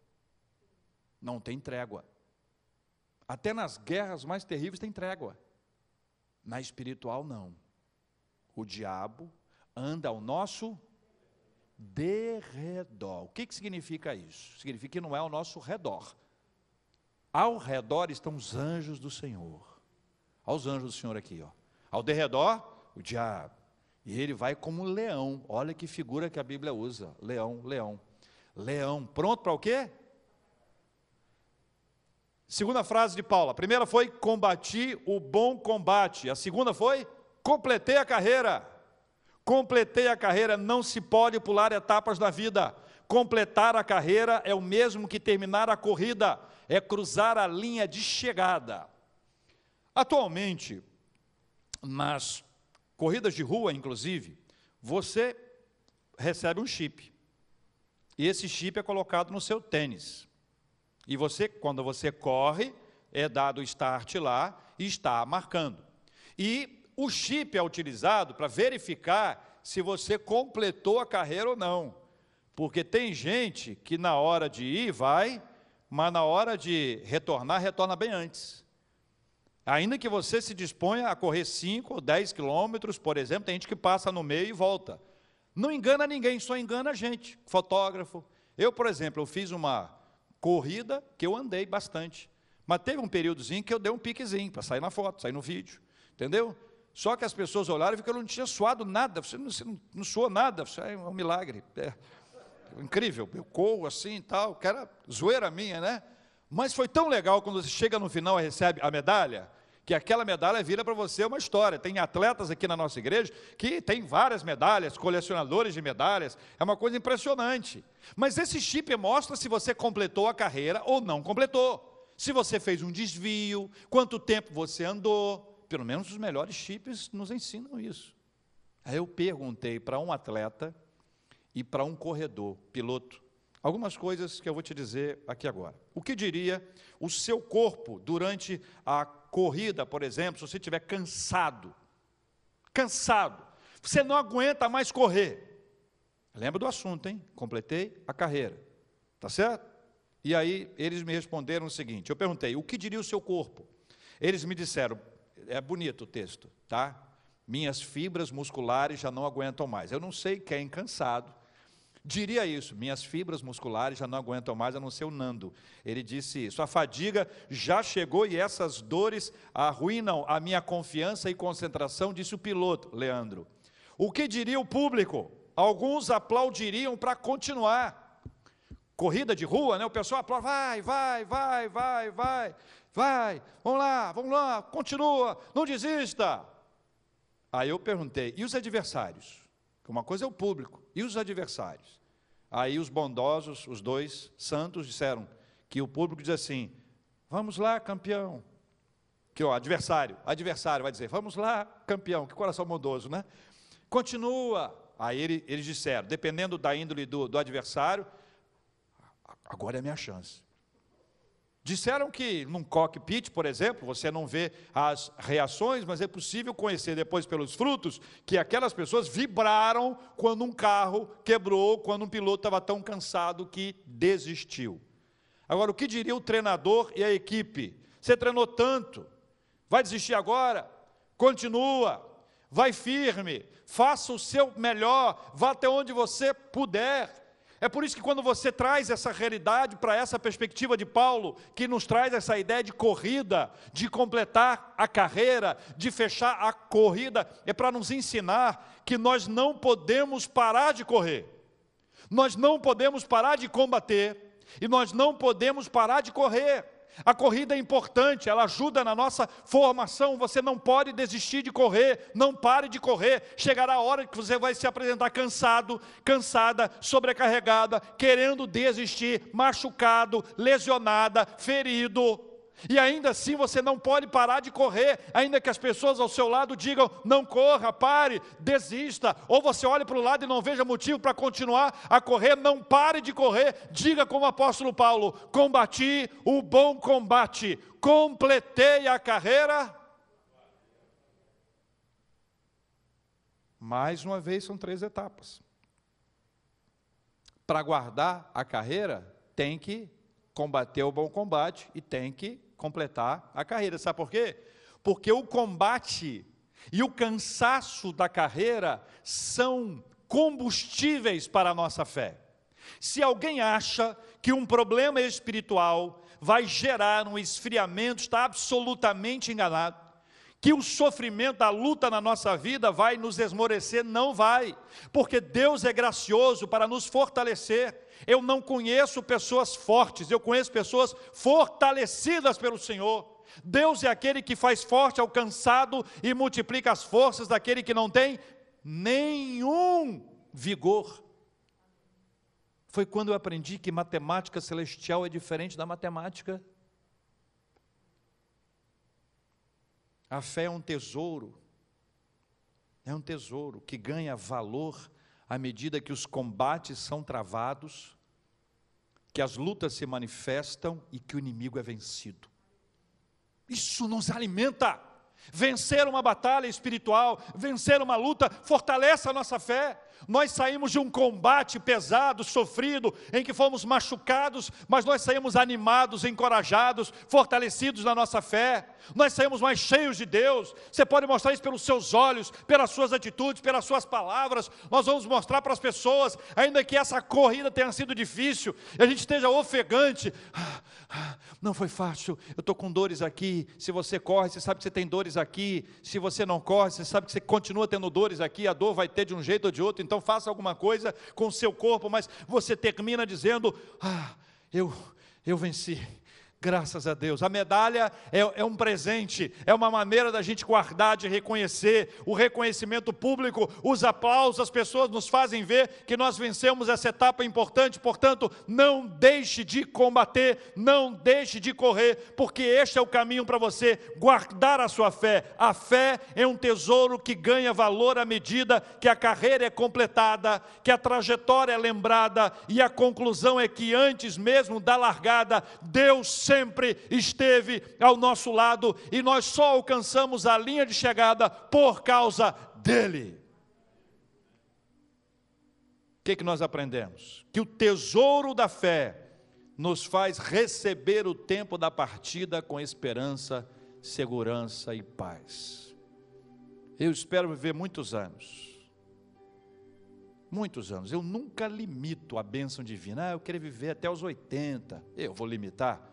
Não tem trégua. Até nas guerras mais terríveis tem trégua. Na espiritual, não. O diabo anda ao nosso derredor. O que, que significa isso? Significa que não é ao nosso redor. Ao redor estão os anjos do Senhor. Olha os anjos do Senhor aqui, ó. Ao derredor, o diabo. E ele vai como um leão. Olha que figura que a Bíblia usa. Leão, leão. Leão. Pronto para o quê? Segunda frase de Paulo. A primeira foi combati o bom combate. A segunda foi completei a carreira. Completei a carreira. Não se pode pular etapas da vida. Completar a carreira é o mesmo que terminar a corrida, é cruzar a linha de chegada. Atualmente, nas corridas de rua, inclusive, você recebe um chip. E esse chip é colocado no seu tênis. E você, quando você corre, é dado o start lá e está marcando. E o chip é utilizado para verificar se você completou a carreira ou não. Porque tem gente que na hora de ir vai, mas na hora de retornar, retorna bem antes. Ainda que você se disponha a correr 5 ou 10 quilômetros, por exemplo, tem gente que passa no meio e volta. Não engana ninguém, só engana a gente, fotógrafo. Eu, por exemplo, eu fiz uma corrida que eu andei bastante. Mas teve um períodozinho que eu dei um piquezinho para sair na foto, sair no vídeo. Entendeu? Só que as pessoas olharam e viram que eu não tinha suado nada. Você não, você não, não suou nada, isso é um milagre. É incrível, eu corro assim e tal, que era zoeira minha, né? Mas foi tão legal quando você chega no final e recebe a medalha, que aquela medalha vira para você uma história. Tem atletas aqui na nossa igreja que tem várias medalhas, colecionadores de medalhas, é uma coisa impressionante. Mas esse chip mostra se você completou a carreira ou não completou. Se você fez um desvio, quanto tempo você andou. Pelo menos os melhores chips nos ensinam isso. Aí eu perguntei para um atleta e para um corredor, piloto. Algumas coisas que eu vou te dizer aqui agora. O que diria o seu corpo durante a corrida, por exemplo, se você estiver cansado? Cansado. Você não aguenta mais correr. Lembra do assunto, hein? Completei a carreira. Tá certo? E aí eles me responderam o seguinte: eu perguntei, o que diria o seu corpo? Eles me disseram, é bonito o texto, tá? Minhas fibras musculares já não aguentam mais. Eu não sei quem cansado diria isso: minhas fibras musculares já não aguentam mais, a não ser o Nando. Ele disse isso. A fadiga já chegou e essas dores arruinam a minha confiança e concentração, disse o piloto, Leandro. O que diria o público? Alguns aplaudiriam para continuar. Corrida de rua, né? O pessoal aplaude, vai, vai, vai, vai, vai, vai, vamos lá, vamos lá, continua, não desista. Aí eu perguntei, e os adversários? Uma coisa é o público, e os adversários? Aí os bondosos, os dois santos, disseram que o público diz assim: Vamos lá, campeão. Que o adversário, adversário vai dizer: Vamos lá, campeão. Que coração bondoso, né? Continua. Aí ele, eles disseram, dependendo da índole do, do adversário, agora é a minha chance. Disseram que num cockpit, por exemplo, você não vê as reações, mas é possível conhecer depois pelos frutos que aquelas pessoas vibraram quando um carro quebrou, quando um piloto estava tão cansado que desistiu. Agora, o que diria o treinador e a equipe? Você treinou tanto, vai desistir agora? Continua, vai firme, faça o seu melhor, vá até onde você puder. É por isso que quando você traz essa realidade para essa perspectiva de Paulo, que nos traz essa ideia de corrida, de completar a carreira, de fechar a corrida, é para nos ensinar que nós não podemos parar de correr. Nós não podemos parar de combater e nós não podemos parar de correr. A corrida é importante, ela ajuda na nossa formação. Você não pode desistir de correr, não pare de correr. Chegará a hora que você vai se apresentar cansado, cansada, sobrecarregada, querendo desistir, machucado, lesionada, ferido. E ainda assim você não pode parar de correr, ainda que as pessoas ao seu lado digam: não corra, pare, desista. Ou você olhe para o lado e não veja motivo para continuar a correr, não pare de correr. Diga como o apóstolo Paulo: combati o bom combate, completei a carreira. Mais uma vez, são três etapas. Para guardar a carreira, tem que combater o bom combate e tem que completar a carreira. Sabe por quê? Porque o combate e o cansaço da carreira são combustíveis para a nossa fé. Se alguém acha que um problema espiritual vai gerar um esfriamento, está absolutamente enganado. que o sofrimento, a luta na nossa vida vai nos esmorecer, não vai, porque Deus é gracioso para nos fortalecer. Eu não conheço pessoas fortes, eu conheço pessoas fortalecidas pelo Senhor. Deus é aquele que faz forte ao cansado e multiplica as forças daquele que não tem nenhum vigor. Foi quando eu aprendi que matemática celestial é diferente da matemática. A fé é um tesouro, é um tesouro que ganha valor à medida que os combates são travados, que as lutas se manifestam e que o inimigo é vencido. Isso nos alimenta. Vencer uma batalha espiritual, vencer uma luta, fortalece a nossa fé. Nós saímos de um combate pesado, sofrido, em que fomos machucados, mas nós saímos animados, encorajados, fortalecidos na nossa fé. Nós saímos mais cheios de Deus. Você pode mostrar isso pelos seus olhos, pelas suas atitudes, pelas suas palavras. Nós vamos mostrar para as pessoas, ainda que essa corrida tenha sido difícil, e a gente esteja ofegante. Não foi fácil, eu estou com dores aqui. Se você corre, você sabe que você tem dores aqui. Se você não corre, você sabe que você continua tendo dores aqui. A dor vai ter de um jeito ou de outro. Então, então faça alguma coisa com o seu corpo, mas você termina dizendo: Ah, eu, eu venci. Graças a Deus. A medalha é, é, um presente, é uma maneira da gente guardar, de reconhecer. O reconhecimento público, os aplausos, as pessoas nos fazem ver que nós vencemos essa etapa importante. Portanto, não deixe de combater, não deixe de correr, porque este é o caminho para você guardar a sua fé. A fé é um tesouro que ganha valor à medida que a carreira é completada, que a trajetória é lembrada e a conclusão é que antes mesmo da largada, Deus sempre esteve ao nosso lado e nós só alcançamos a linha de chegada por causa dele. O que, que nós aprendemos? Que o tesouro da fé nos faz receber o tempo da partida com esperança, segurança e paz. Eu espero viver muitos anos. Muitos anos. Eu nunca limito a bênção divina. Ah, eu quero viver até os 80. Eu vou limitar.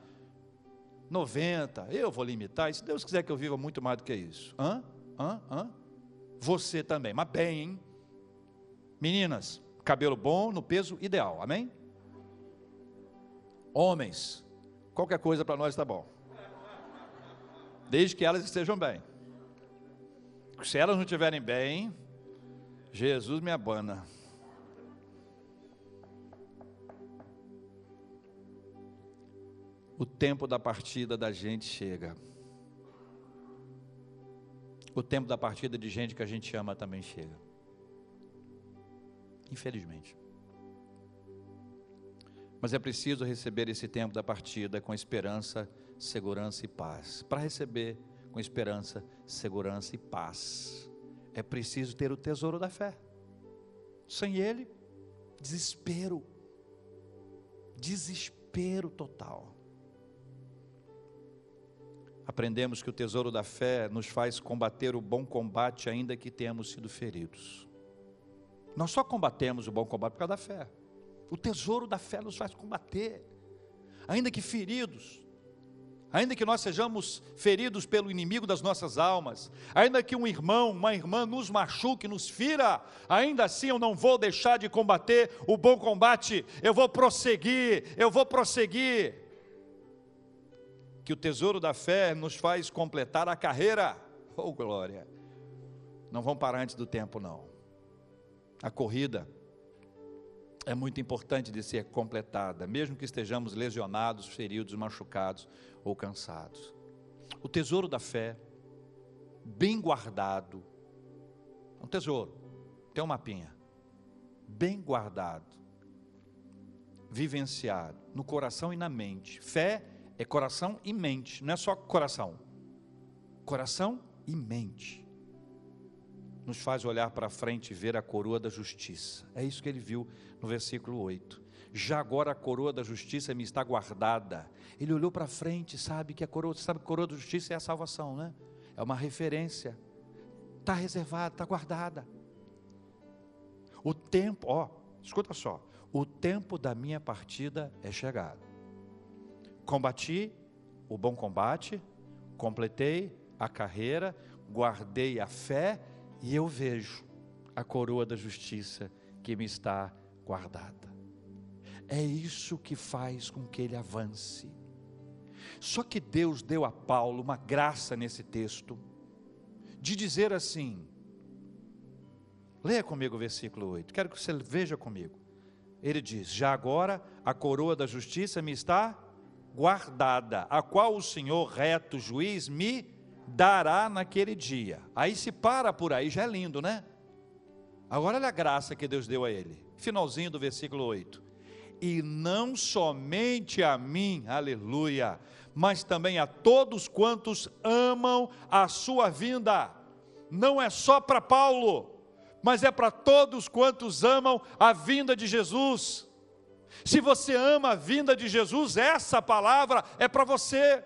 90, eu vou limitar. E se Deus quiser que eu viva muito mais do que isso? Hã? Hã? Hã? Você também, mas bem, hein? Meninas, cabelo bom no peso ideal, amém? Homens, qualquer coisa para nós está bom. Desde que elas estejam bem. Se elas não estiverem bem, Jesus me abana. O tempo da partida da gente chega. O tempo da partida de gente que a gente ama também chega. Infelizmente. Mas é preciso receber esse tempo da partida com esperança, segurança e paz. Para receber com esperança, segurança e paz, é preciso ter o tesouro da fé. Sem ele, desespero. Desespero total aprendemos que o tesouro da fé nos faz combater o bom combate, ainda que tenhamos sido feridos. Nós só combatemos o bom combate por causa da fé. O tesouro da fé nos faz combater, ainda que feridos, ainda que nós sejamos feridos pelo inimigo das nossas almas, ainda que um irmão, uma irmã nos machuque, nos fira, ainda assim eu não vou deixar de combater o bom combate, eu vou prosseguir, eu vou prosseguir que o tesouro da fé nos faz completar a carreira. Oh, glória! Não vão parar antes do tempo, não. A corrida é muito importante de ser completada, mesmo que estejamos lesionados, feridos, machucados ou cansados. O tesouro da fé, bem guardado, um tesouro, tem um mapinha, bem guardado, vivenciado no coração e na mente. Fé é coração e mente, não é só coração. Coração e mente. Nos faz olhar para frente e ver a coroa da justiça. É isso que ele viu no versículo 8. Já agora a coroa da justiça me está guardada. Ele olhou para frente, sabe que a coroa, sabe que a coroa da justiça é a salvação, né? É uma referência. Está reservada, está guardada. O tempo, ó, escuta só. O tempo da minha partida é chegado. Combati o bom combate, completei a carreira, guardei a fé e eu vejo a coroa da justiça que me está guardada. É isso que faz com que ele avance. Só que Deus deu a Paulo uma graça nesse texto, de dizer assim: leia comigo o versículo 8, quero que você veja comigo. Ele diz: Já agora a coroa da justiça me está guardada, a qual o Senhor, reto juiz, me dará naquele dia. Aí se para por aí, já é lindo, né? Agora olha a graça que Deus deu a ele. Finalzinho do versículo 8. E não somente a mim, aleluia, mas também a todos quantos amam a sua vinda. Não é só para Paulo, mas é para todos quantos amam a vinda de Jesus. Se você ama a vinda de Jesus, essa palavra é para você.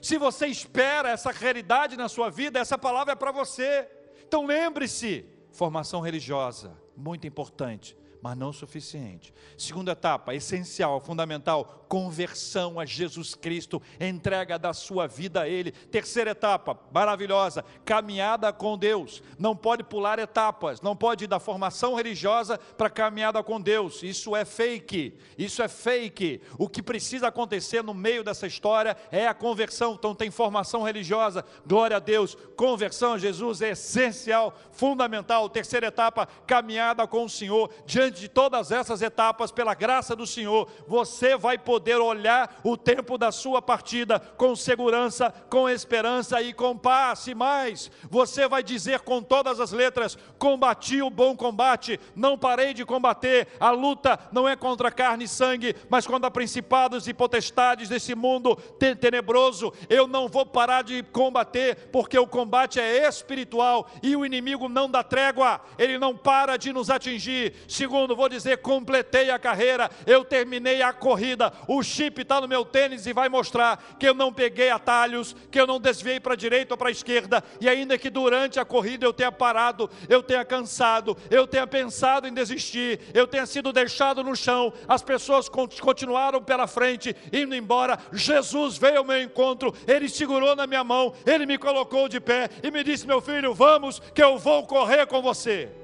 Se você espera essa realidade na sua vida, essa palavra é para você. Então lembre-se: formação religiosa, muito importante mas não suficiente. Segunda etapa, essencial, fundamental, conversão a Jesus Cristo, entrega da sua vida a Ele. Terceira etapa, maravilhosa, caminhada com Deus. Não pode pular etapas, não pode ir da formação religiosa para caminhada com Deus. Isso é fake, isso é fake. O que precisa acontecer no meio dessa história é a conversão. Então tem formação religiosa, glória a Deus. Conversão a Jesus é essencial, fundamental. Terceira etapa, caminhada com o Senhor diante diante de todas essas etapas, pela graça do Senhor, você vai poder olhar o tempo da sua partida com segurança, com esperança e com paz. E mais, você vai dizer com todas as letras: combati o bom combate, não parei de combater. A luta não é contra carne e sangue, mas contra principados e potestades desse mundo tenebroso. Eu não vou parar de combater, porque o combate é espiritual e o inimigo não dá trégua, ele não para de nos atingir. Segundo segundo, vou dizer: completei a carreira, eu terminei a corrida. O chip está no meu tênis e vai mostrar que eu não peguei atalhos, que eu não desviei para a direita ou para a esquerda, e ainda que durante a corrida eu tenha parado, eu tenha cansado, eu tenha pensado em desistir, eu tenha sido deixado no chão, as pessoas continuaram pela frente, indo embora. Jesus veio ao meu encontro, ele segurou na minha mão, ele me colocou de pé e me disse: Meu filho, vamos, que eu vou correr com você.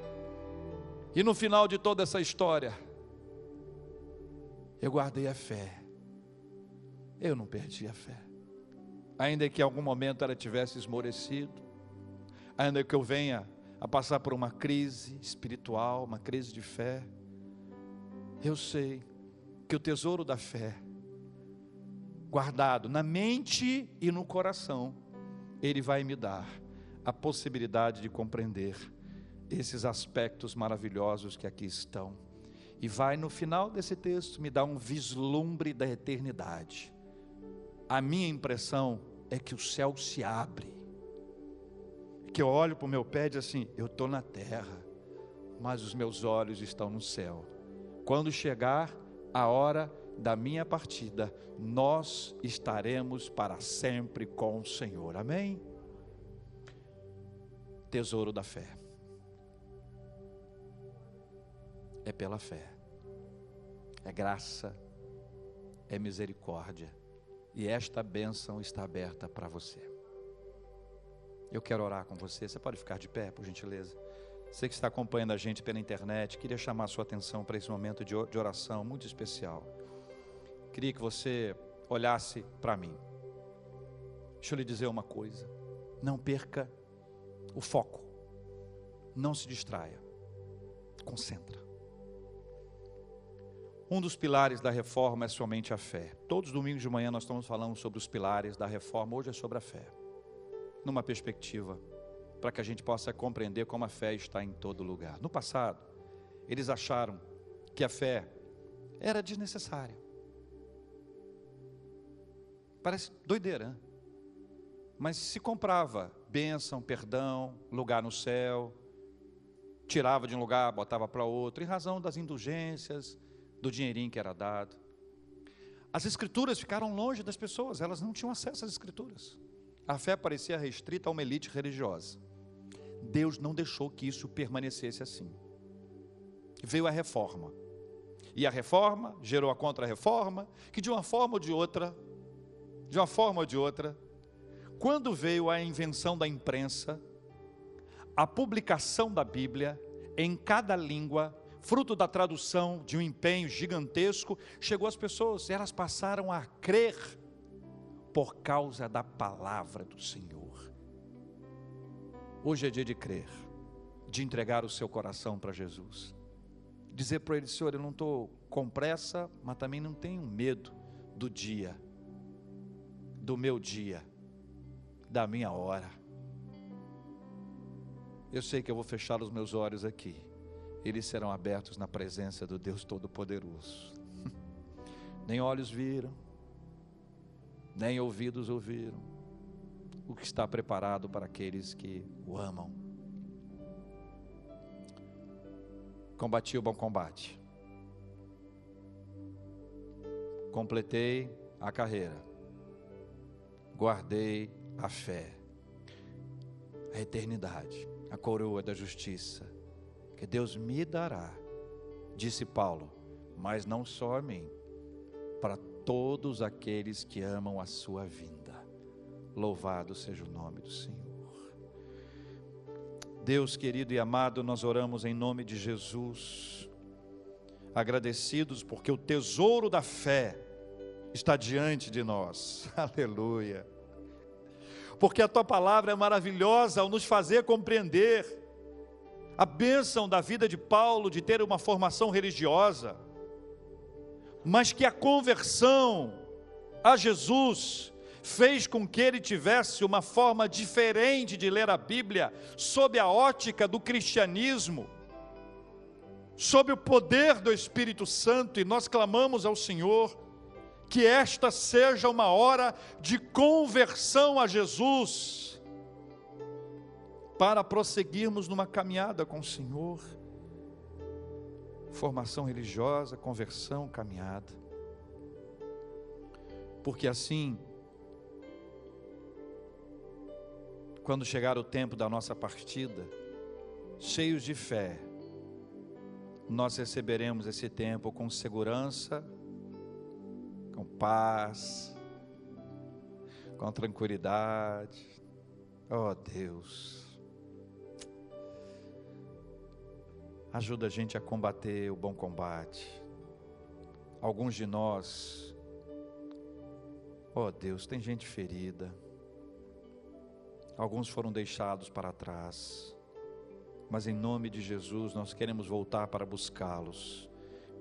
E no final de toda essa história, eu guardei a fé. Eu não perdi a fé. Ainda que em algum momento ela tivesse esmorecido, ainda que eu venha a passar por uma crise espiritual, uma crise de fé, eu sei que o tesouro da fé, guardado na mente e no coração, ele vai me dar a possibilidade de compreender esses aspectos maravilhosos que aqui estão. E vai no final desse texto me dar um vislumbre da eternidade. A minha impressão é que o céu se abre. Que eu olho para o meu pé e digo assim: eu estou na terra, mas os meus olhos estão no céu. Quando chegar a hora da minha partida, nós estaremos para sempre com o Senhor. Amém? Tesouro da fé. É pela fé. É graça, é misericórdia. E esta bênção está aberta para você. Eu quero orar com você. Você pode ficar de pé, por gentileza. Você que está acompanhando a gente pela internet, queria chamar a sua atenção para esse momento de oração muito especial. Queria que você olhasse para mim. Deixa eu lhe dizer uma coisa. Não perca o foco. Não se distraia. Concentra. Um dos pilares da reforma é somente a fé. Todos os domingos de manhã nós estamos falando sobre os pilares da reforma, hoje é sobre a fé. Numa perspectiva, para que a gente possa compreender como a fé está em todo lugar. No passado, eles acharam que a fé era desnecessária. Parece doideira, né? mas se comprava bênção, perdão, lugar no céu, tirava de um lugar, botava para outro, em razão das indulgências, do dinheirinho que era dado. As escrituras ficaram longe das pessoas, elas não tinham acesso às escrituras. A fé parecia restrita a uma elite religiosa. Deus não deixou que isso permanecesse assim. Veio a reforma. E a reforma gerou a contra-reforma, que de uma forma ou de outra, de uma forma ou de outra, quando veio a invenção da imprensa, a publicação da Bíblia em cada língua, fruto da tradução de um empenho gigantesco, chegou às pessoas, elas passaram a crer por causa da palavra do Senhor. Hoje é dia de crer, de entregar o seu coração para Jesus. Dizer para ele, Senhor, eu não estou com pressa, mas também não tenho medo do dia, do meu dia, da minha hora. Eu sei que eu vou fechar os meus olhos aqui, eles serão abertos na presença do Deus Todo-Poderoso. Nem olhos viram, nem ouvidos ouviram o que está preparado para aqueles que o amam. Combati o bom combate completei a carreira, guardei a fé, a eternidade, a coroa da justiça, que Deus me dará, disse Paulo, mas não só a mim, para todos aqueles que amam a sua vinda. Louvado seja o nome do Senhor. Deus querido e amado, nós oramos em nome de Jesus, agradecidos porque o tesouro da fé, está diante de nós. Aleluia. Porque a tua palavra é maravilhosa ao nos fazer compreender a bênção da vida de Paulo de ter uma formação religiosa, mas que a conversão a Jesus fez com que ele tivesse uma forma diferente de ler a Bíblia, sob a ótica do cristianismo, sob o poder do Espírito Santo, e nós clamamos ao Senhor que esta seja uma hora de conversão a Jesus, para prosseguirmos numa caminhada com o Senhor. Formação religiosa, conversão, caminhada. Porque assim, quando chegar o tempo da nossa partida, cheios de fé, nós receberemos esse tempo com segurança com paz, com tranquilidade. Oh Deus, ajuda a gente a combater o bom combate. Alguns de nós, oh Deus, tem gente ferida. Alguns foram deixados para trás. Mas em nome de Jesus, nós queremos voltar para buscá-los,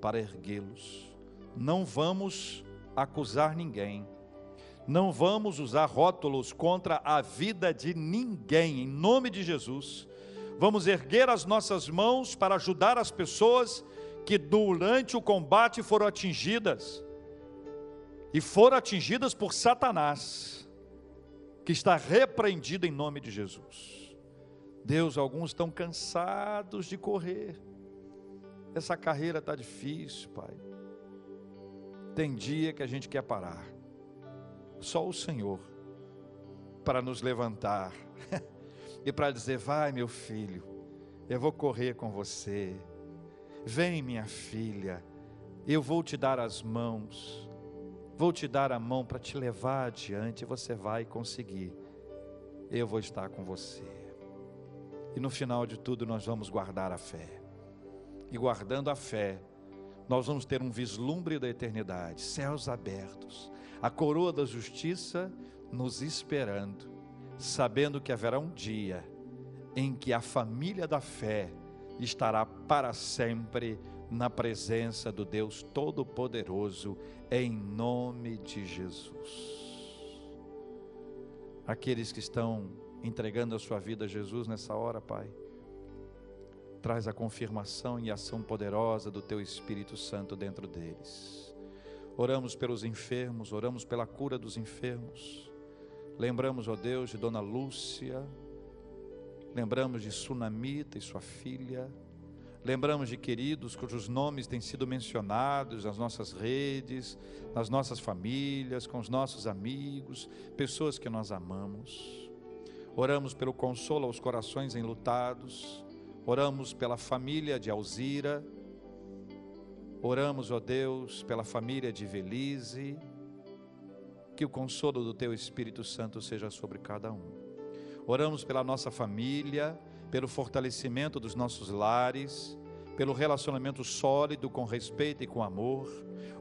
para erguê-los. Não vamos acusar ninguém. Não vamos usar rótulos contra a vida de ninguém, em nome de Jesus. Vamos erguer as nossas mãos para ajudar as pessoas que durante o combate foram atingidas e foram atingidas por Satanás, que está repreendido em nome de Jesus. Deus, alguns estão cansados de correr, essa carreira está difícil, Pai. Tem dia que a gente quer parar. Só o Senhor para nos levantar e para dizer: Vai, meu filho, eu vou correr com você. Vem, minha filha, eu vou te dar as mãos, vou te dar a mão para te levar adiante, você vai conseguir. Eu vou estar com você. E no final de tudo, nós vamos guardar a fé. E guardando a fé, nós vamos ter um vislumbre da eternidade, céus abertos, a coroa da justiça nos esperando, sabendo que haverá um dia em que a família da fé estará para sempre na presença do Deus Todo-Poderoso, em nome de Jesus. Aqueles que estão entregando a sua vida a Jesus nessa hora, Pai traz a confirmação e ação poderosa do Teu Espírito Santo dentro deles. Oramos pelos enfermos, oramos pela cura dos enfermos. Lembramos, ó Deus, de Dona Lúcia, lembramos de Sunamita e sua filha, lembramos de queridos cujos nomes têm sido mencionados nas nossas redes, nas nossas famílias, com os nossos amigos, pessoas que nós amamos. Oramos pelo consolo aos corações enlutados, Oramos pela família de Alzira. Oramos, ó Deus, pela família de Velize. Que o consolo do teu Espírito Santo seja sobre cada um. Oramos pela nossa família, pelo fortalecimento dos nossos lares, pelo relacionamento sólido com respeito e com amor.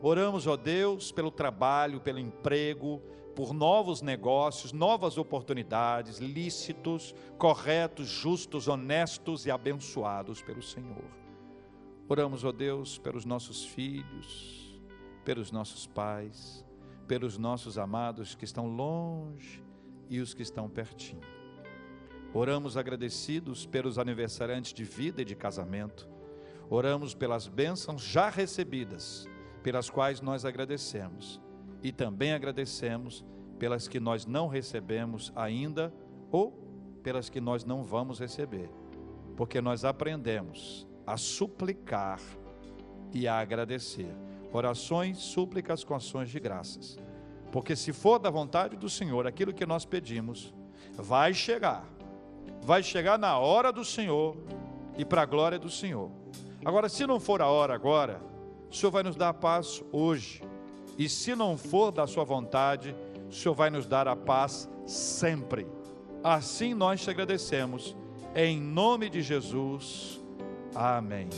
Oramos, ó Deus, pelo trabalho, pelo emprego, por novos negócios, novas oportunidades, lícitos, corretos, justos, honestos e abençoados pelo Senhor. Oramos, ó Deus, pelos nossos filhos, pelos nossos pais, pelos nossos amados que estão longe e os que estão pertinho. Oramos agradecidos pelos aniversariantes de vida e de casamento. Oramos pelas bênçãos já recebidas, pelas quais nós agradecemos e também agradecemos pelas que nós não recebemos ainda ou pelas que nós não vamos receber, porque nós aprendemos a suplicar e a agradecer. Orações, súplicas com ações de graças. Porque se for da vontade do Senhor aquilo que nós pedimos, vai chegar. Vai chegar na hora do Senhor e para a glória do Senhor. Agora, se não for a hora agora, o Senhor vai nos dar a paz hoje e se não for da sua vontade, o Senhor vai nos dar a paz sempre. Assim nós te agradecemos, em nome de Jesus. Amém.